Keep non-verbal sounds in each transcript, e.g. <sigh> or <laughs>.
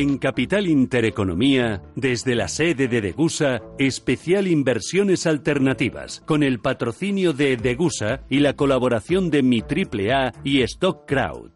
En Capital Intereconomía, desde la sede de Degusa, especial Inversiones Alternativas, con el patrocinio de Degusa y la colaboración de Mi Triple A y Stock Crowd.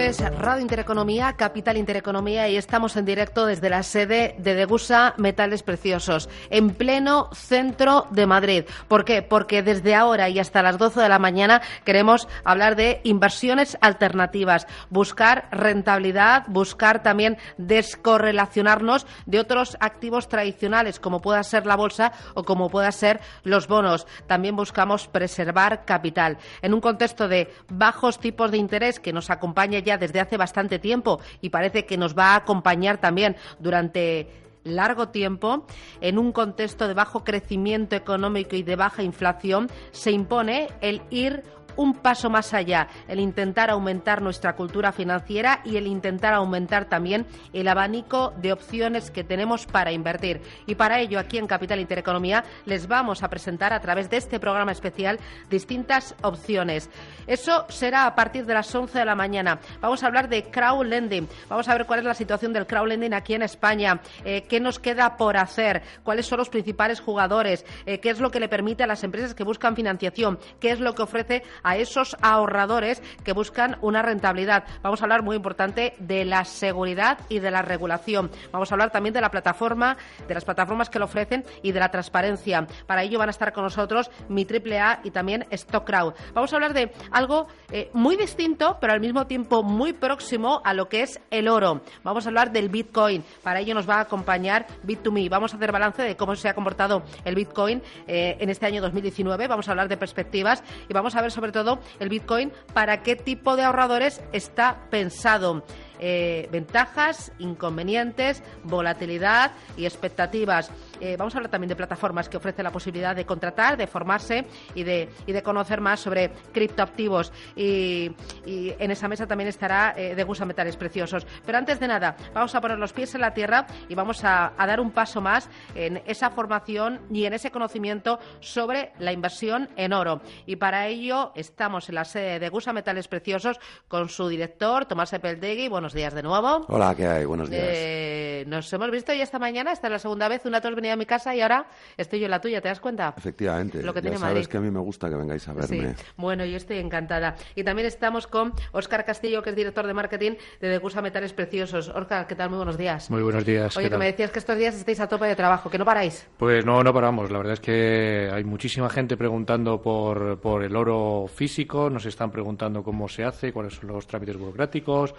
Es Radio Intereconomía, Capital Intereconomía y estamos en directo desde la sede de Degusa Metales Preciosos, en pleno centro de Madrid. ¿Por qué? Porque desde ahora y hasta las 12 de la mañana queremos hablar de inversiones alternativas, buscar rentabilidad, buscar también descorrelacionarnos de otros activos tradicionales como pueda ser la bolsa o como pueda ser los bonos. También buscamos preservar capital. En un contexto de bajos tipos de interés que nos acompaña ya desde hace bastante tiempo y parece que nos va a acompañar también durante largo tiempo, en un contexto de bajo crecimiento económico y de baja inflación, se impone el ir un paso más allá, el intentar aumentar nuestra cultura financiera y el intentar aumentar también el abanico de opciones que tenemos para invertir. Y para ello, aquí en Capital Intereconomía, les vamos a presentar a través de este programa especial distintas opciones. Eso será a partir de las 11 de la mañana. Vamos a hablar de crowdlending. Vamos a ver cuál es la situación del crowdlending aquí en España, eh, qué nos queda por hacer, cuáles son los principales jugadores, eh, qué es lo que le permite a las empresas que buscan financiación, qué es lo que ofrece a esos ahorradores que buscan una rentabilidad. Vamos a hablar muy importante de la seguridad y de la regulación. Vamos a hablar también de la plataforma, de las plataformas que lo ofrecen y de la transparencia. Para ello van a estar con nosotros mi AAA y también StockCrowd. Vamos a hablar de algo eh, muy distinto, pero al mismo tiempo muy próximo a lo que es el oro. Vamos a hablar del Bitcoin. Para ello nos va a acompañar Bit2Me. Vamos a hacer balance de cómo se ha comportado el Bitcoin eh, en este año 2019. Vamos a hablar de perspectivas y vamos a ver sobre todo el Bitcoin para qué tipo de ahorradores está pensado. Eh, ventajas, inconvenientes, volatilidad y expectativas. Eh, vamos a hablar también de plataformas que ofrecen la posibilidad de contratar, de formarse y de, y de conocer más sobre criptoactivos. Y, en esa mesa también estará eh, de Gusa Metales Preciosos. Pero antes de nada, vamos a poner los pies en la tierra y vamos a, dar un paso más en esa formación y en ese conocimiento sobre la inversión en oro. Y para ello estamos en la sede de Gusa Metales Preciosos con su director, Tomás Epeldegui. Buenos días de nuevo. Hola, ¿qué hay? Buenos días. Eh, nos hemos visto ya esta mañana, esta es la segunda vez. Una vez venía a mi casa y ahora estoy yo en la tuya, ¿te das cuenta? Efectivamente. Lo que ya tiene sabes Madrid. que a mí me gusta que vengáis a verme. Sí. Bueno, yo estoy encantada. Y también estamos con Óscar Castillo, que es director de marketing de Degusa Metales Preciosos. Óscar, ¿qué tal? Muy buenos días. Muy buenos días. Oye, ¿qué que tal? me decías que estos días estáis a tope de trabajo, que no paráis. Pues no, no paramos. La verdad es que hay muchísima gente preguntando por, por el oro físico, nos están preguntando cómo se hace, cuáles son los trámites burocráticos,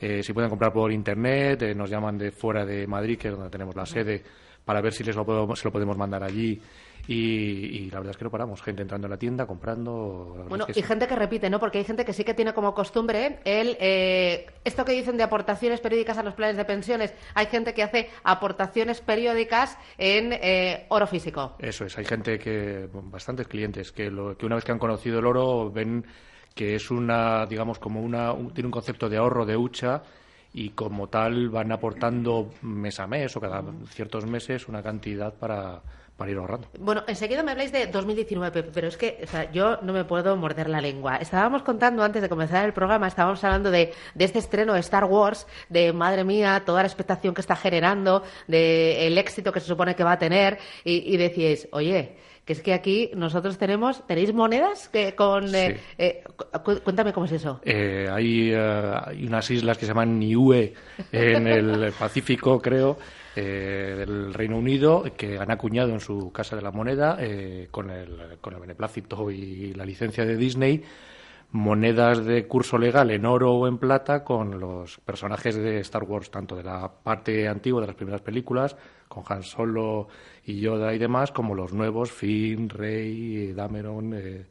eh, si pueden comprar por internet, eh, nos llaman de fuera de Madrid, que es donde tenemos la sede, para ver si les lo se lo podemos mandar allí. Y, y la verdad es que no paramos. Gente entrando en la tienda, comprando. la Bueno, es que y sí. gente que repite, ¿no? Porque hay gente que sí que tiene como costumbre el eh, esto que dicen de aportaciones periódicas a los planes de pensiones. Hay gente que hace aportaciones periódicas en eh, oro físico. Eso es, hay gente que, bastantes clientes, que, lo, que una vez que han conocido el oro ven que es una, digamos, como una, un- tiene un concepto de ahorro de hucha y como tal van aportando mes a mes o cada ciertos meses una cantidad para, para ir ahorrando. Bueno, enseguida me habláis de 2019, pero es que o sea, yo no me puedo morder la lengua. Estábamos contando antes de comenzar el programa, estábamos hablando de, de este estreno de Star Wars, de madre mía, toda la expectación que está generando, de el éxito que se supone que va a tener, y, y decíais, oye, que es que aquí nosotros tenemos, ¿tenéis monedas que con... eh, Sí. eh, cu- cuéntame cómo es eso. Eh, hay, eh, hay unas islas que se llaman Niue en el Pacífico, creo, eh, del Reino Unido, que han acuñado en su Casa de la Moneda, eh, con, el, con el beneplácito y la licencia de Disney, monedas de curso legal en oro o en plata con los personajes de Star Wars, tanto de la parte antigua de las primeras películas, con Han Solo y Yoda y demás, como los nuevos, Finn, Rey, Dameron, eh,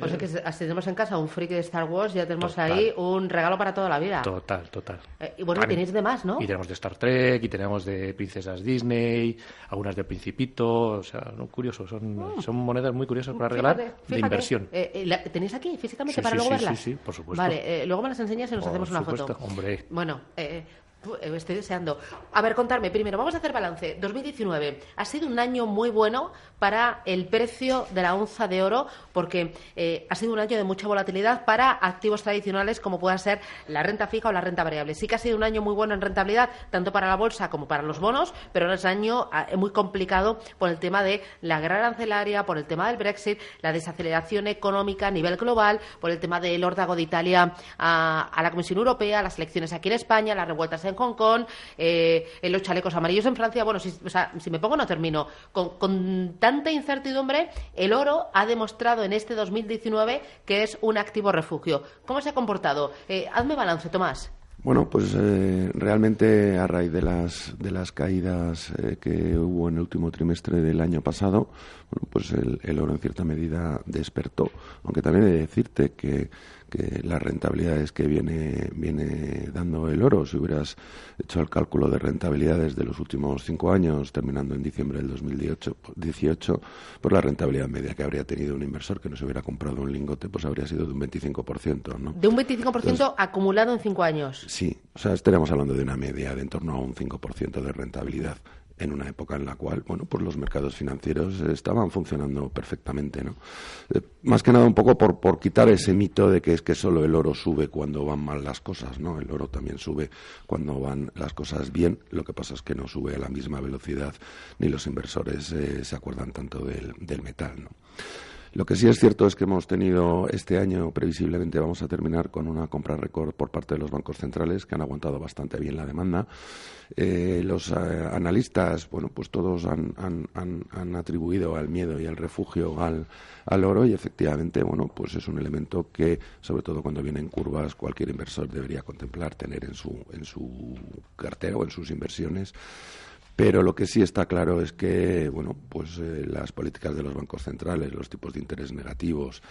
O sea que si tenemos en casa un friki de Star Wars, ya tenemos Total. ahí un regalo para toda la vida. Total, total. Eh, y bueno, y tenéis de más, ¿no? Y tenemos de Star Trek, y tenemos de princesas Disney, algunas del Principito, o sea, no, curioso, son, son monedas muy curiosas para regalar Fíjate, de fíjate. inversión. Eh, eh, la- ¿Tenéis aquí físicamente Sí, para sí, luego sí, verlas? sí, sí, por supuesto. Vale, eh, luego me las enseñas y nos Por hacemos una supuesto, foto. hombre. Bueno, eh, estoy deseando. A ver, contarme primero, vamos a hacer balance. 2019 ha sido un año muy bueno para el precio de la onza de oro porque eh, ha sido un año de mucha volatilidad para activos tradicionales como pueda ser la renta fija o la renta variable. Sí que ha sido un año muy bueno en rentabilidad, tanto para la bolsa como para los bonos, pero es un año ah, muy complicado por el tema de la guerra arancelaria, por el tema del Brexit, la desaceleración económica a nivel global, por el tema del órdago de Italia a, a la Comisión Europea, las elecciones aquí en España, las revueltas en Hong Kong, eh, los chalecos amarillos en Francia. Bueno, si, o sea, si me pongo no termino. Con, con tanta incertidumbre, el oro ha demostrado en este 2019 que es un activo refugio. ¿Cómo se ha comportado? Eh, hazme balance, Tomás. Bueno, pues eh, realmente a raíz de las, de las caídas eh, que hubo en el último trimestre del año pasado, bueno, pues el, el oro en cierta medida despertó. Aunque también he de decirte que, que las rentabilidades que viene, viene dando el oro, si hubieras hecho el cálculo de rentabilidades de los últimos cinco años, terminando en diciembre del 2018, 18, pues la rentabilidad media que habría tenido un inversor que no se hubiera comprado un lingote, pues habría sido de un 25%, ¿no? De un 25% acumulado en cinco años. Sí, o sea, estaríamos hablando de una media de en torno a un 5% de rentabilidad en una época en la cual, bueno, pues los mercados financieros estaban funcionando perfectamente, ¿no? Eh, más que nada un poco por, por quitar ese mito de que es que solo el oro sube cuando van mal las cosas, ¿no? El oro también sube cuando van las cosas bien, lo que pasa es que no sube a la misma velocidad ni los inversores eh, se acuerdan tanto del, del metal, ¿no? Lo que sí es cierto es que hemos tenido este año, previsiblemente vamos a terminar con una compra récord por parte de los bancos centrales que han aguantado bastante bien la demanda. Eh, los eh, analistas, bueno, pues todos han, han- han- han atribuido al miedo y al refugio al, al oro y efectivamente, bueno, pues es un elemento que, sobre todo cuando vienen curvas, cualquier inversor debería contemplar tener en su, en su cartera o en sus inversiones. Pero lo que sí está claro es que, bueno, pues eh, las políticas de los bancos centrales, los tipos de interés negativos,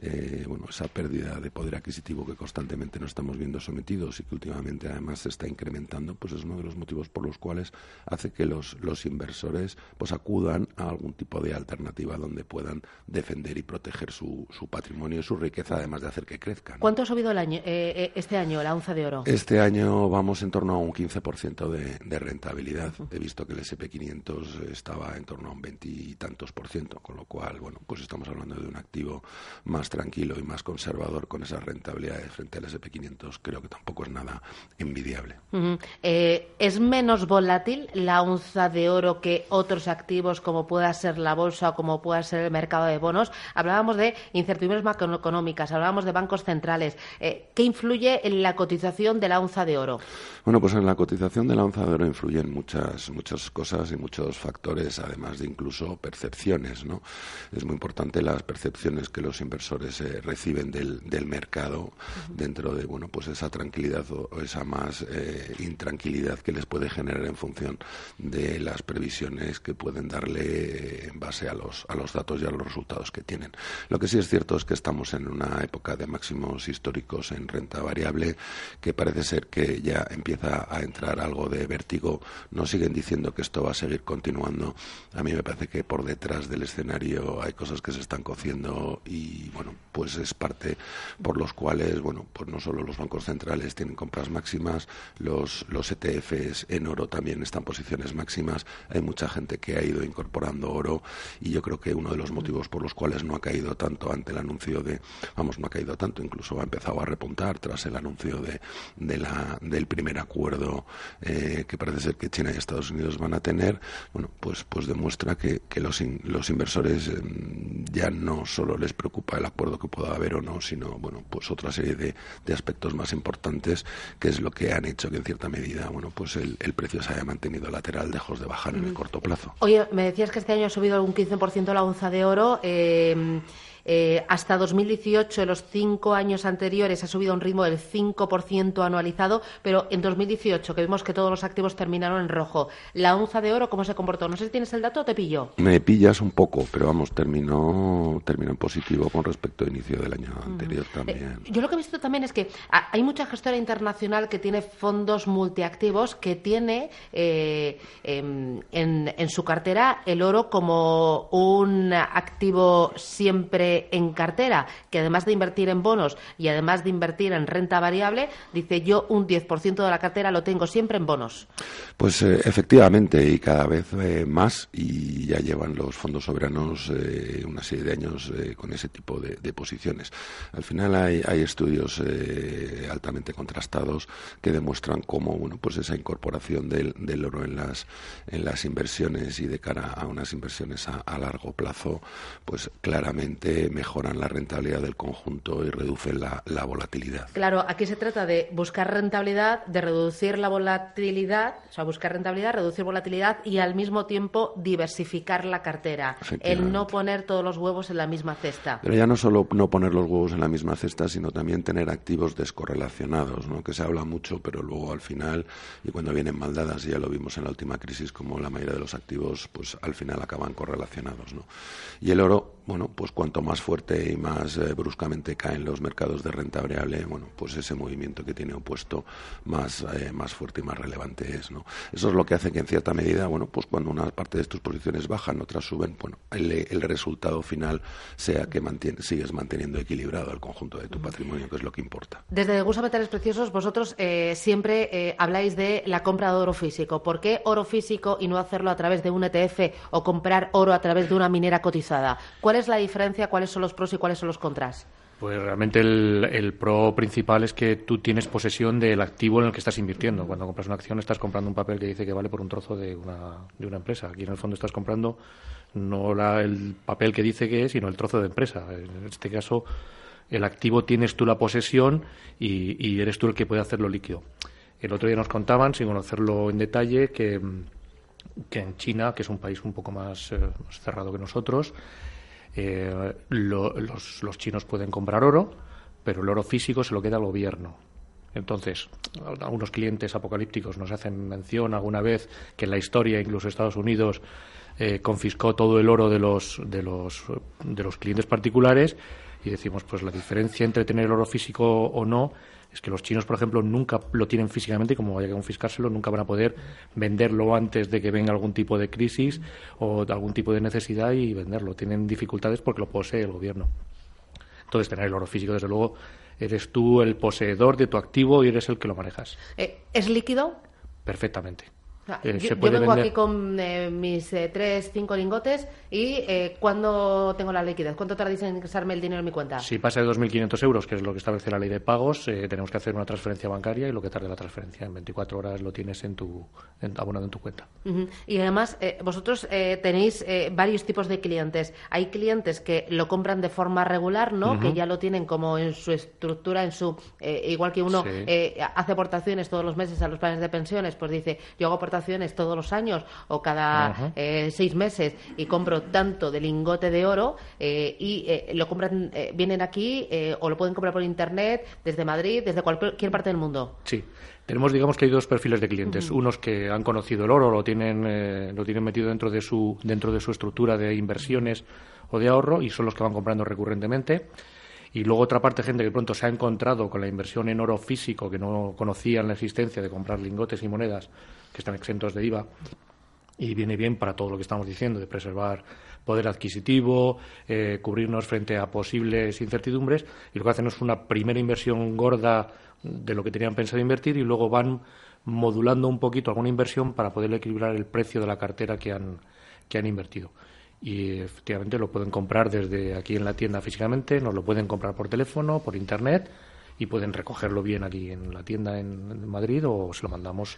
eh, bueno, esa pérdida de poder adquisitivo que constantemente nos estamos viendo sometidos y que últimamente además se está incrementando, pues es uno de los motivos por los cuales hace que los, los inversores pues acudan a algún tipo de alternativa donde puedan defender y proteger su, su patrimonio y su riqueza, además de hacer que crezca. ¿no? ¿Cuánto ha subido el año, eh, eh, este año la onza de oro? Este año vamos en torno a un 15% de, de rentabilidad. He visto que el SP500 estaba en torno a un veintitantos por ciento, con lo cual, bueno, pues estamos hablando de un activo más tranquilo y más conservador con esas rentabilidades frente al SP500. Creo que tampoco es nada envidiable. Eh, ¿Es menos volátil la onza de oro que otros activos como pueda ser la bolsa o como pueda ser el mercado de bonos? Hablábamos de incertidumbres macroeconómicas, hablábamos de bancos centrales. Eh, ¿Qué influye en la cotización de la onza de oro? Bueno, pues en la cotización de la onza de oro influyen muchas, muchas cosas y muchos factores, además de incluso percepciones, ¿no? Es muy importante las percepciones que los inversores eh, reciben del, del mercado dentro de, bueno, pues esa tranquilidad o, esa más eh, intranquilidad que les puede generar en función de las previsiones que pueden darle eh, en base a los, a los datos y a los resultados que tienen. Lo que sí es cierto es que estamos en una época de máximos históricos en renta variable que parece ser que ya empieza a entrar algo de vértigo. No siguen diciendo que esto va a seguir continuando. A mí me parece que por detrás del escenario hay cosas que se están cociendo y bueno, pues es parte por los cuales, bueno, pues no solo los bancos centrales tienen compras máximas, los, los ETFs en oro también están posiciones máximas. Hay mucha gente que ha ido incorporando oro y yo creo que uno de los motivos por los cuales no ha caído tanto ante el anuncio de, vamos, no ha caído tanto, incluso ha empezado a repuntar tras el anuncio de, de la, del primer acuerdo eh, que parece ser que China y Estados Unidos van a tener, bueno, pues, pues demuestra que, que los, in- los inversores eh, ya no solo les preocupa el acuerdo que pueda haber o no, sino, bueno, pues otra serie de, de aspectos más importantes que es lo que han hecho que en cierta medida, bueno, pues el, el precio se haya mantenido lateral lejos de bajar en el corto plazo. Oye, me decías que este año ha subido un 15% la onza de oro. eh, eh, hasta 2018, en los cinco años anteriores, ha subido a un ritmo del 5% anualizado, pero en 2018, que vimos que todos los activos terminaron en rojo, la onza de oro, ¿cómo se comportó? No sé si tienes el dato o te pillo. Me pillas un poco, pero vamos, terminó, terminó en positivo con respecto al inicio del año anterior también. Eh, yo lo que he visto también es que hay mucha gestora internacional que tiene fondos multiactivos que tiene eh, em, en, en su cartera el oro como un activo siempre en cartera, que además de invertir en bonos y además de invertir en renta variable, dice yo un 10% de la cartera lo tengo siempre en bonos. Pues eh, efectivamente, y cada vez eh, más, y ya llevan los fondos soberanos eh, una serie de años con ese tipo de, posiciones. Al final hay, estudios altamente contrastados que demuestran cómo bueno, pues esa incorporación del, del oro en las, en las inversiones y de cara a unas inversiones a largo plazo, pues claramente mejoran la rentabilidad del conjunto y reducen la, la volatilidad. Claro, aquí se trata de buscar rentabilidad, de reducir la volatilidad, o sea, buscar rentabilidad, reducir volatilidad y al mismo tiempo diversificar la cartera. El no poner todos los huevos en la misma cesta. Pero ya no solo no poner los huevos en la misma cesta, sino también tener activos descorrelacionados, ¿no? que se habla mucho, pero luego al final, y cuando vienen maldadas, ya lo vimos en la última crisis, como la mayoría de los activos, pues al final acaban correlacionados. ¿no? Y el oro, bueno, pues cuanto más fuerte y más eh, bruscamente caen los mercados de renta variable, bueno, pues ese movimiento que tiene opuesto más, eh, más fuerte y más relevante es. ¿no? Eso es lo que hace que en cierta medida, bueno, pues cuando una parte de tus posiciones bajan, otras suben, bueno, el, el resultado final sea que mantiene, sigues manteniendo equilibrado el conjunto de tu patrimonio, que es lo que importa. Desde Gusa Metales Preciosos, vosotros eh, siempre eh, habláis de la compra de oro físico. ¿Por qué oro físico y no hacerlo a través de un ETF o comprar oro a través de una minera cotizada? ¿Cuál es la diferencia? ¿Cuáles son los pros y cuáles son los contras? Pues realmente el, el pro principal es que tú tienes posesión del activo en el que estás invirtiendo. Cuando compras una acción estás comprando un papel que dice que vale por un trozo de una, de una empresa. Aquí en el fondo estás comprando no la- el papel que dice que es, sino el trozo de empresa. En este caso, el activo tienes tú la posesión y, y eres tú el que puede hacerlo líquido. El otro día nos contaban, sin conocerlo en detalle, que, que en China, que es un país un poco más, eh, más cerrado que nosotros, eh, lo- los, los chinos pueden comprar oro, pero el oro físico se lo queda al gobierno. Entonces, algunos clientes apocalípticos nos hacen mención alguna vez que en la historia, incluso Estados Unidos, eh, confiscó todo el oro de los, de, los, de los clientes particulares y decimos, pues la diferencia entre tener oro físico o no es que los chinos, por ejemplo, nunca lo tienen físicamente y como vaya a confiscárselo, nunca van a poder venderlo antes de que venga algún tipo de crisis o algún tipo de necesidad y venderlo. Tienen dificultades porque lo posee el gobierno. Entonces, tener el oro físico, desde luego, eres tú el poseedor de tu activo y eres el que lo manejas Eh, ¿Es líquido? perfectamente. Eh, yo, se yo puede vengo vender- aquí con eh, mis eh, tres, cinco lingotes y eh, ¿cuándo tengo la liquidez? ¿Cuánto tardáis en ingresarme el dinero en mi cuenta? Si pasa de 2.500 euros, que es lo que establece la ley de pagos, eh, tenemos que hacer una transferencia bancaria y lo que tarde la transferencia. En 24 horas lo tienes en tu, en- abonado en tu cuenta. Y además, vosotros eh, tenéis varios tipos de clientes. Hay clientes que lo compran de forma regular, ¿no? Que ya lo tienen como en su estructura, en su igual que uno Sí. eh, hace aportaciones todos los meses a los planes de pensiones, pues dice, yo hago aportaciones todos los años o cada eh, seis meses y compro tanto de lingote de oro eh, y eh, lo compran, eh, vienen aquí eh, o lo pueden comprar por internet desde Madrid, desde cualquier parte del mundo. Sí. Tenemos, digamos que hay dos perfiles de clientes. Unos que han conocido el oro, lo tienen, eh, lo tienen metido dentro de su, dentro de su estructura de inversiones o de ahorro y son los que van comprando recurrentemente. Y luego otra parte, gente que pronto se ha encontrado con la inversión en oro físico, que no conocían la existencia de comprar lingotes y monedas que están exentos de IVA. Y viene bien para todo lo que estamos diciendo, de preservar poder adquisitivo, eh, cubrirnos frente a posibles incertidumbres. Y lo que hacen es una primera inversión gorda de lo que tenían pensado invertir y luego van modulando un poquito alguna inversión para poder equilibrar el precio de la cartera que han, que han invertido. Y efectivamente lo pueden comprar desde aquí en la tienda físicamente, nos lo pueden comprar por teléfono, por internet y pueden recogerlo bien aquí en la tienda en, Madrid o se lo mandamos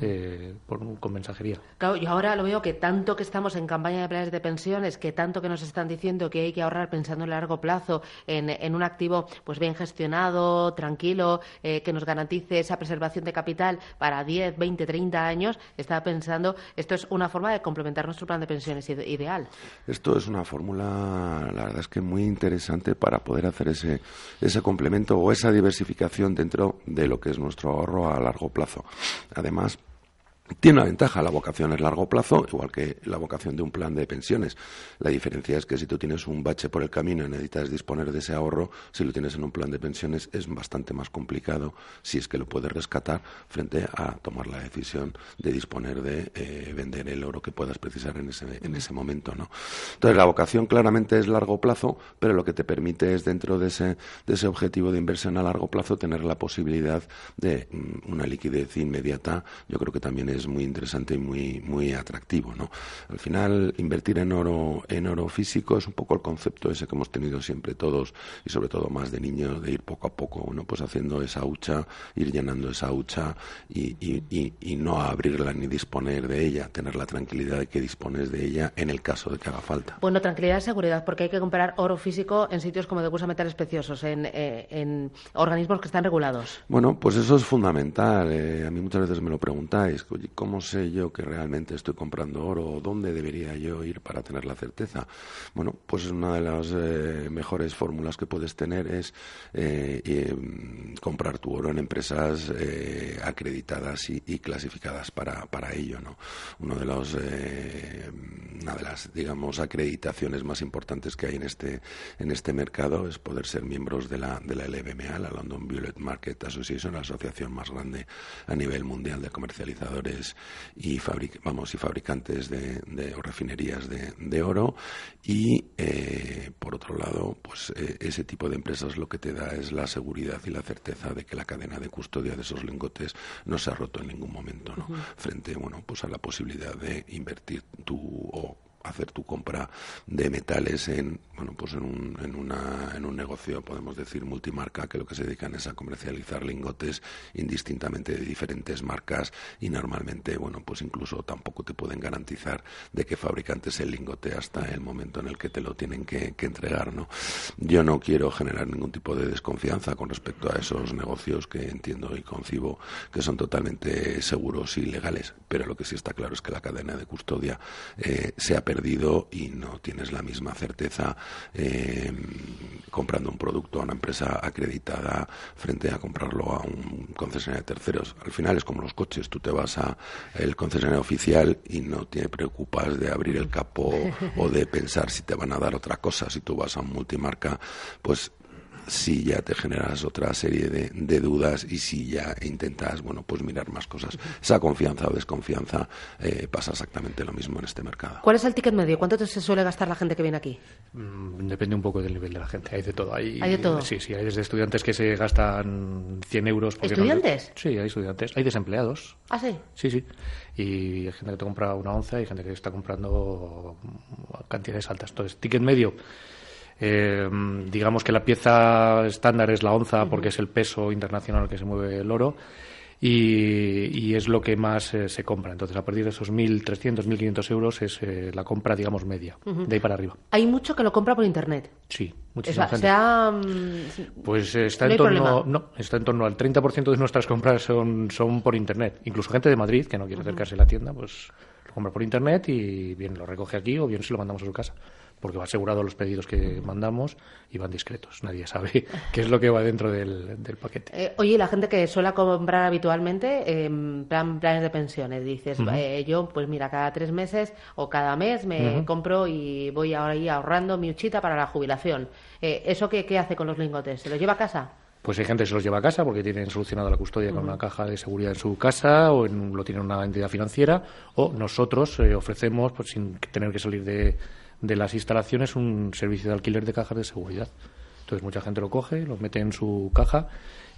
eh, por, con mensajería. Claro, yo ahora lo veo que tanto que estamos en campaña de planes de pensiones, que tanto que nos están diciendo que hay que ahorrar pensando en largo plazo, en, en un activo pues bien gestionado, tranquilo, eh, que nos garantice esa preservación de capital para 10, 20, 30 años, estaba pensando, esto es una forma de complementar nuestro plan de pensiones ide- ideal. Esto es una fórmula, la verdad es que muy interesante para poder hacer ese, ese complemento o esa diversificación dentro de lo que es nuestro ahorro a largo plazo. Además, tiene una ventaja, la vocación es largo plazo, igual que la vocación de un plan de pensiones. La diferencia es que si tú tienes un bache por el camino y necesitas disponer de ese ahorro, si lo tienes en un plan de pensiones es bastante más complicado, si es que lo puedes rescatar, frente a tomar la decisión de disponer de eh, vender el oro que puedas precisar en ese, en ese momento. ¿no? Entonces, la vocación claramente es largo plazo, pero lo que te permite es, dentro de ese, de ese objetivo de inversión a largo plazo, tener la posibilidad de mm, una liquidez inmediata. Yo creo que también es muy interesante y muy, muy atractivo. ¿no? Al final, invertir en oro, en oro físico es un poco el concepto ese que hemos tenido siempre todos, y sobre todo más de niños, de ir poco a poco, ¿no? pues haciendo esa hucha, ir llenando esa hucha y, y, y, y no abrirla ni disponer de ella, tener la tranquilidad de que dispones de ella en el caso de que haga falta. Bueno, tranquilidad y seguridad, porque hay que comprar oro físico en sitios como de Bursa Metales Preciosos, en, eh, en organismos que están regulados. Bueno, pues eso es fundamental. Eh, a mí muchas veces me lo preguntáis. ¿Cómo sé yo que realmente estoy comprando oro? ¿Dónde debería yo ir para tener la certeza? Bueno, pues una de las eh, mejores fórmulas que puedes tener es eh, eh, comprar tu oro en empresas eh, acreditadas y, clasificadas para, ello, ¿no? Uno de los, una de las, digamos, acreditaciones más importantes que hay en este, en este mercado es poder ser miembros de la, de la LBMA, la London Bullion Market Association, la asociación más grande a nivel mundial de comercializadores y, fabric vamos, y fabricantes de, de o refinerías de, de oro. Y, eh, por otro lado, pues eh, ese tipo de empresas lo que te da es la seguridad y la certeza de que la cadena de custodia de esos lingotes no se ha roto en ningún momento, ¿no? Frente, bueno, pues a la posibilidad de invertir tu o hacer tu compra de metales en bueno pues en un, en, una, en un negocio podemos decir multimarca que lo que se dedican es a comercializar lingotes indistintamente de diferentes marcas y normalmente bueno pues incluso tampoco te pueden garantizar de qué fabricante es el lingote hasta el momento en el que te lo tienen que, entregar no yo no quiero generar ningún tipo de desconfianza con respecto a esos negocios que entiendo y concibo que son totalmente seguros y legales pero lo que sí está claro es que la cadena de custodia eh, se ha perdido y no tienes la misma certeza eh, comprando un producto a una empresa acreditada frente a comprarlo a un concesionario de terceros. Al final es como los coches, tú te vas a el concesionario oficial y no te preocupas de abrir el capó o de pensar si te van a dar otra cosa. Si tú vas a un multimarca, pues si ya te generas otra serie de, de, dudas y si ya intentas, bueno, pues mirar más cosas. Esa confianza o desconfianza eh, pasa exactamente lo mismo en este mercado. ¿Cuál es el ticket medio? ¿Cuánto se suele gastar la gente que viene aquí? Mm, depende un poco del nivel de la gente. Hay de todo. Hay, ¿Hay de todo? Sí, sí. Hay desde estudiantes que se gastan 100 euros. porque ¿Estudiantes? No, sí, hay estudiantes. Hay desempleados. ¿Ah, sí? Sí, sí. Y hay gente que te compra una onza y gente que está comprando cantidades altas. Entonces, ticket medio. Eh, digamos que la pieza estándar es la onza porque es el peso internacional que se mueve el oro y, y es lo que más eh, se compra. Entonces, a partir de esos 1.300, 1.500 euros es eh, la compra, digamos, media, uh -huh. de ahí para arriba. Hay mucho que lo compra por Internet. Sí, muchísima o sea, gente. Sea, um, pues está, no en torno, no, está en torno al 30% de nuestras compras son, son por Internet. Incluso gente de Madrid que no quiere acercarse uh -huh. a la tienda, pues lo compra por Internet y bien lo recoge aquí o bien se lo mandamos a su casa porque va asegurado los pedidos que mandamos y van discretos. Nadie sabe <laughs> qué es lo que va dentro del, del paquete. Eh, oye, la gente que suele comprar habitualmente eh, plan, planes de pensiones, dices, uh -huh. eh, yo pues mira, cada tres meses o cada mes me uh -huh. compro y voy ahí ahorrando mi uchita para la jubilación. Eh, ¿Eso qué, qué hace con los lingotes? ¿Se los lleva a casa? Pues hay gente que se los lleva a casa porque tienen solucionado la custodia uh -huh. con una caja de seguridad en su casa o en, lo tienen una entidad financiera o nosotros eh, ofrecemos, pues, sin tener que salir de de las instalaciones un servicio de alquiler de cajas de seguridad. Entonces mucha gente lo coge, lo mete en su caja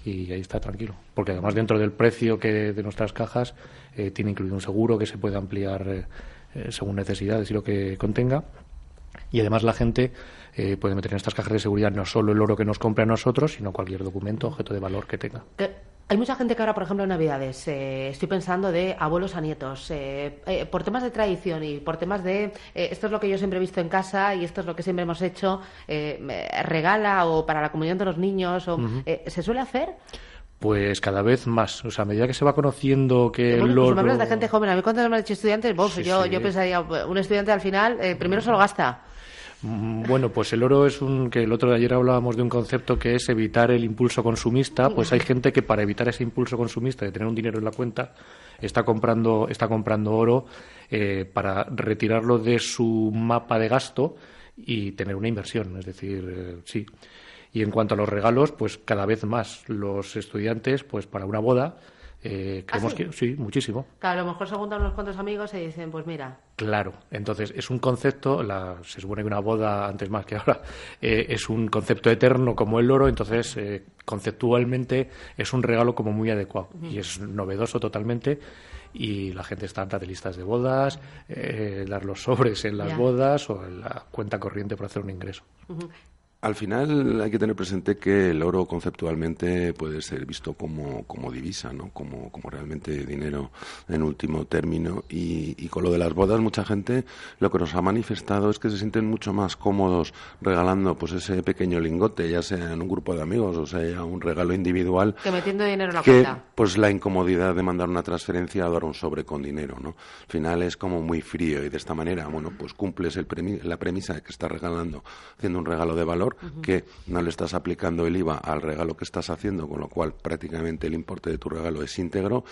y ahí está tranquilo. Porque además dentro del precio que de nuestras cajas eh, tiene incluido un seguro que se puede ampliar eh, según necesidades y lo que contenga. Y además la gente eh, puede meter en estas cajas de seguridad no solo el oro que nos compre a nosotros, sino cualquier documento, objeto de valor que tenga. Hay mucha gente que ahora, por ejemplo, en Navidades, eh, estoy pensando de abuelos a nietos, eh, eh, por temas de tradición y por temas de eh, esto es lo que yo siempre he visto en casa y esto es lo que siempre hemos hecho, eh, regala o para la comunión de los niños, o, eh, ¿se suele hacer? Pues cada vez más. O sea, a medida que se va conociendo que Bueno, el pues me hablas de gente joven. A mí cuando me han dicho estudiantes, vos, Sí, yo, sí. yo pensaría, un estudiante al final, eh, primero se lo gasta. Mm, Bueno, pues el oro es un que el otro de ayer hablábamos de un concepto que es evitar el impulso consumista. Pues hay gente que para evitar ese impulso consumista de tener un dinero en la cuenta está comprando está comprando oro eh, para retirarlo de su mapa de gasto y tener una inversión. Es decir, eh, sí. Y en cuanto a los regalos, pues cada vez más los estudiantes, pues para una boda. Eh, creemos sí? que sí, muchísimo. Claro, a lo mejor se juntan unos cuantos amigos y dicen, pues mira, Claro, entonces es un concepto, la, se supone que una boda, antes más que ahora, <laughs> eh, es un concepto eterno como el oro, entonces eh, conceptualmente es un regalo como muy adecuado y es novedoso totalmente y la gente está de listas de bodas, eh, dar los <laughs> sobres en las Ya. bodas o en la cuenta corriente para hacer un ingreso. Al final hay que tener presente que el oro conceptualmente puede ser visto como, como divisa, ¿no? Como, como realmente dinero en último término. Y, y con lo de las bodas, mucha gente lo que nos ha manifestado es que se sienten mucho más cómodos regalando pues ese pequeño lingote, ya sea en un grupo de amigos o sea un regalo individual, que metiendo dinero en la que cuenta. pues la incomodidad de mandar una transferencia a dar un sobre con dinero, ¿no? Al final es como muy frío y de esta manera, bueno, pues cumples el premi- la premisa de que estás regalando, haciendo un regalo de valor, que no le estás aplicando el IVA al regalo que estás haciendo, con lo cual prácticamente el importe de tu regalo es íntegro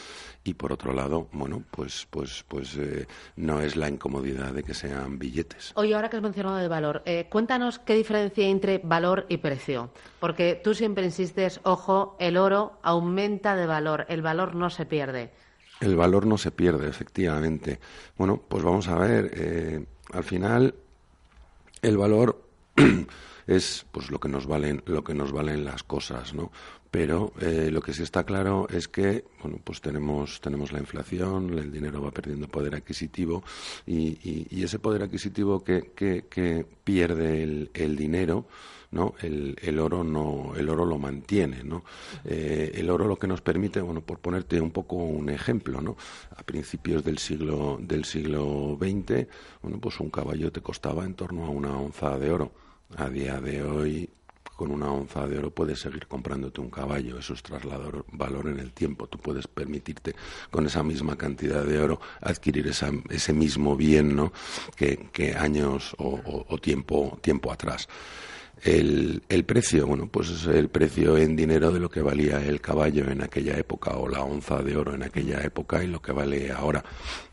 y por otro lado, bueno, pues pues pues eh, no es la incomodidad de que sean billetes. Oye, ahora que has mencionado de valor, eh, cuéntanos qué diferencia hay entre valor y precio. Porque tú siempre insistes, ojo, el oro aumenta de valor, el valor no se pierde. El valor no se pierde, efectivamente. Bueno, pues vamos a ver. eh, al final, el valor <clears throat> es pues lo que nos valen, lo que nos valen las cosas, ¿no? Pero eh, lo que sí está claro es que bueno, pues tenemos tenemos la inflación, el dinero va perdiendo poder adquisitivo y, y- ese poder adquisitivo que, que, que pierde el, el dinero ¿no? El, el oro no, el oro lo mantiene, ¿no? Eh, el oro lo que nos permite, bueno, por ponerte un poco un ejemplo, ¿no? A principios del siglo, del siglo XX, bueno, pues un caballo te costaba en torno a una onza de oro. A día de hoy, con una onza de oro puedes seguir comprándote un caballo, eso es trasladar valor en el tiempo. Tú puedes permitirte con esa misma cantidad de oro adquirir esa- ese mismo bien, ¿no? Que, que años o, o- o tiempo, tiempo atrás. El, el precio, bueno, pues es el precio en dinero de lo que valía el caballo en aquella época o la onza de oro en aquella época y lo que vale ahora.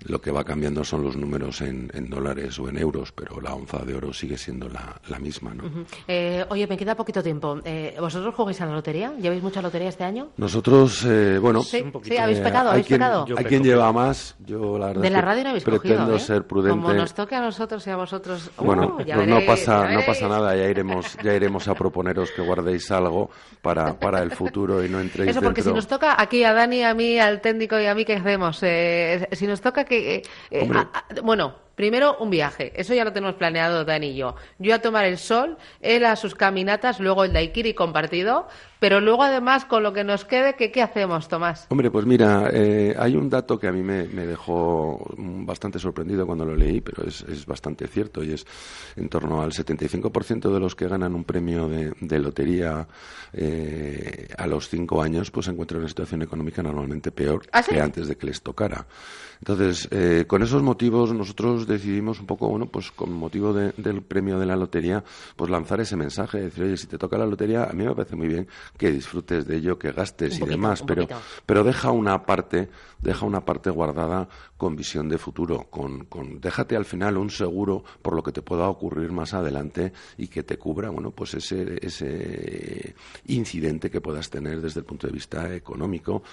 Lo que va cambiando son los números en, en dólares o en euros, pero la onza de oro sigue siendo la, la misma, ¿no? Eh, oye, me queda poquito tiempo. Eh, ¿Vosotros jugáis a la lotería? ¿Lleváis mucha lotería este año? Nosotros, eh, bueno, Sí, un sí, habéis eh, pecado, habéis quien, pecado. Hay quien lleva más. Yo la verdad De la radio no habéis pretendo cogido, ¿eh? ser prudente. Como nos toque a nosotros y a vosotros... Uh, Bueno, ya pues no pasa, ya no pasa nada, ya iremos, ya iremos a proponeros que guardéis algo para, para el futuro y no entréis Eso porque si nos toca aquí a Dani, a mí, al técnico y a mí, ¿qué hacemos? Eh, si nos toca que... eh, eh, Hombre. a- a- bueno, primero un viaje. Eso ya lo tenemos planeado Dani y yo. Yo a tomar el sol, él a sus caminatas, luego el daiquiri compartido, pero luego además con lo que nos quede, ¿qué, qué hacemos, Tomás? Hombre, pues mira, eh, hay un dato que a mí me, me dejó bastante sorprendido cuando lo leí, pero es, es bastante cierto y es en torno al 75% de los que ganan un premio de, de lotería eh, a los cinco años, pues se encuentran en una situación económica normalmente peor ¿Ah, sí? que antes de que les tocara. Entonces, eh, con esos motivos nosotros decidimos un poco, bueno, pues con motivo de- del premio de la lotería, pues lanzar ese mensaje, decir, oye, si te toca la lotería, a mí me parece muy bien que disfrutes de ello, que gastes Un y poquito, demás, pero, poquito. pero deja una parte, deja una parte guardada con visión de futuro, con, con, déjate al final un seguro por lo que te pueda ocurrir más adelante y que te cubra, bueno, pues ese, ese incidente que puedas tener desde el punto de vista económico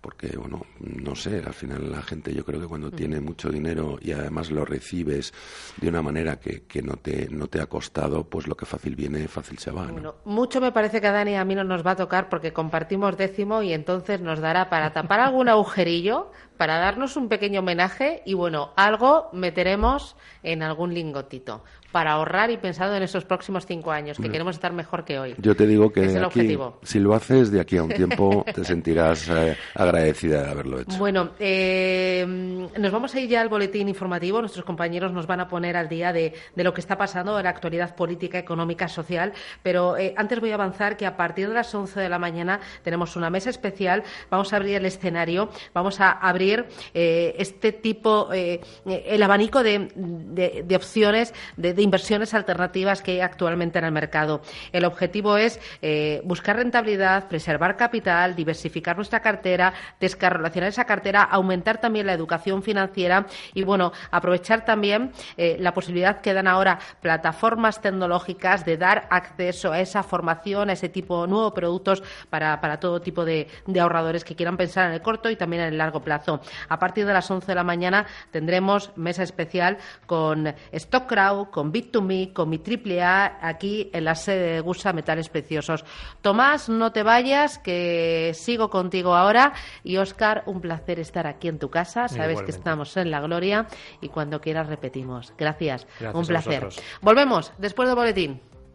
porque bueno, no sé, al final la gente yo creo que cuando tiene mucho dinero y además lo recibes de una manera que, que no te no te ha costado, pues lo que fácil viene, fácil se va, ¿no? Bueno, mucho me parece que a Dani y a mí no nos va a tocar porque compartimos décimo y entonces nos dará para tapar algún agujerillo, para darnos un pequeño homenaje y bueno, algo meteremos en algún lingotito para ahorrar y pensando en esos próximos cinco años, que queremos estar mejor que hoy. Yo te digo que Es el aquí, objetivo. si lo haces de aquí a un <laughs> tiempo, te sentirás eh, agradecida de haberlo hecho. Bueno, eh, nos vamos a ir ya al boletín informativo. Nuestros compañeros nos van a poner al día de, de lo que está pasando en la actualidad política, económica, social. Pero eh, antes voy a avanzar que a partir de las 11 de la mañana tenemos una mesa especial. Vamos a abrir el escenario, vamos a abrir eh, este tipo, el abanico de, de- de opciones, de, de inversiones alternativas que hay actualmente en el mercado. El objetivo es eh, buscar rentabilidad, preservar capital, diversificar nuestra cartera, descarrelacionar esa cartera, aumentar también la educación financiera y, bueno, aprovechar también eh, la posibilidad que dan ahora plataformas tecnológicas de dar acceso a esa formación, a ese tipo de nuevos productos para, para todo tipo de, de ahorradores que quieran pensar en el corto y también en el largo plazo. A partir de las 11 de la mañana tendremos mesa especial con StockCrowd, con Bit2Me, con mi AAA aquí en la sede de Gusa Metales Preciosos. Tomás, no te vayas, que sigo contigo ahora. Y Óscar, un placer estar aquí en tu casa. Sabes que estamos en la gloria y cuando quieras repetimos. Gracias. Gracias un a placer. Volvemos después del boletín.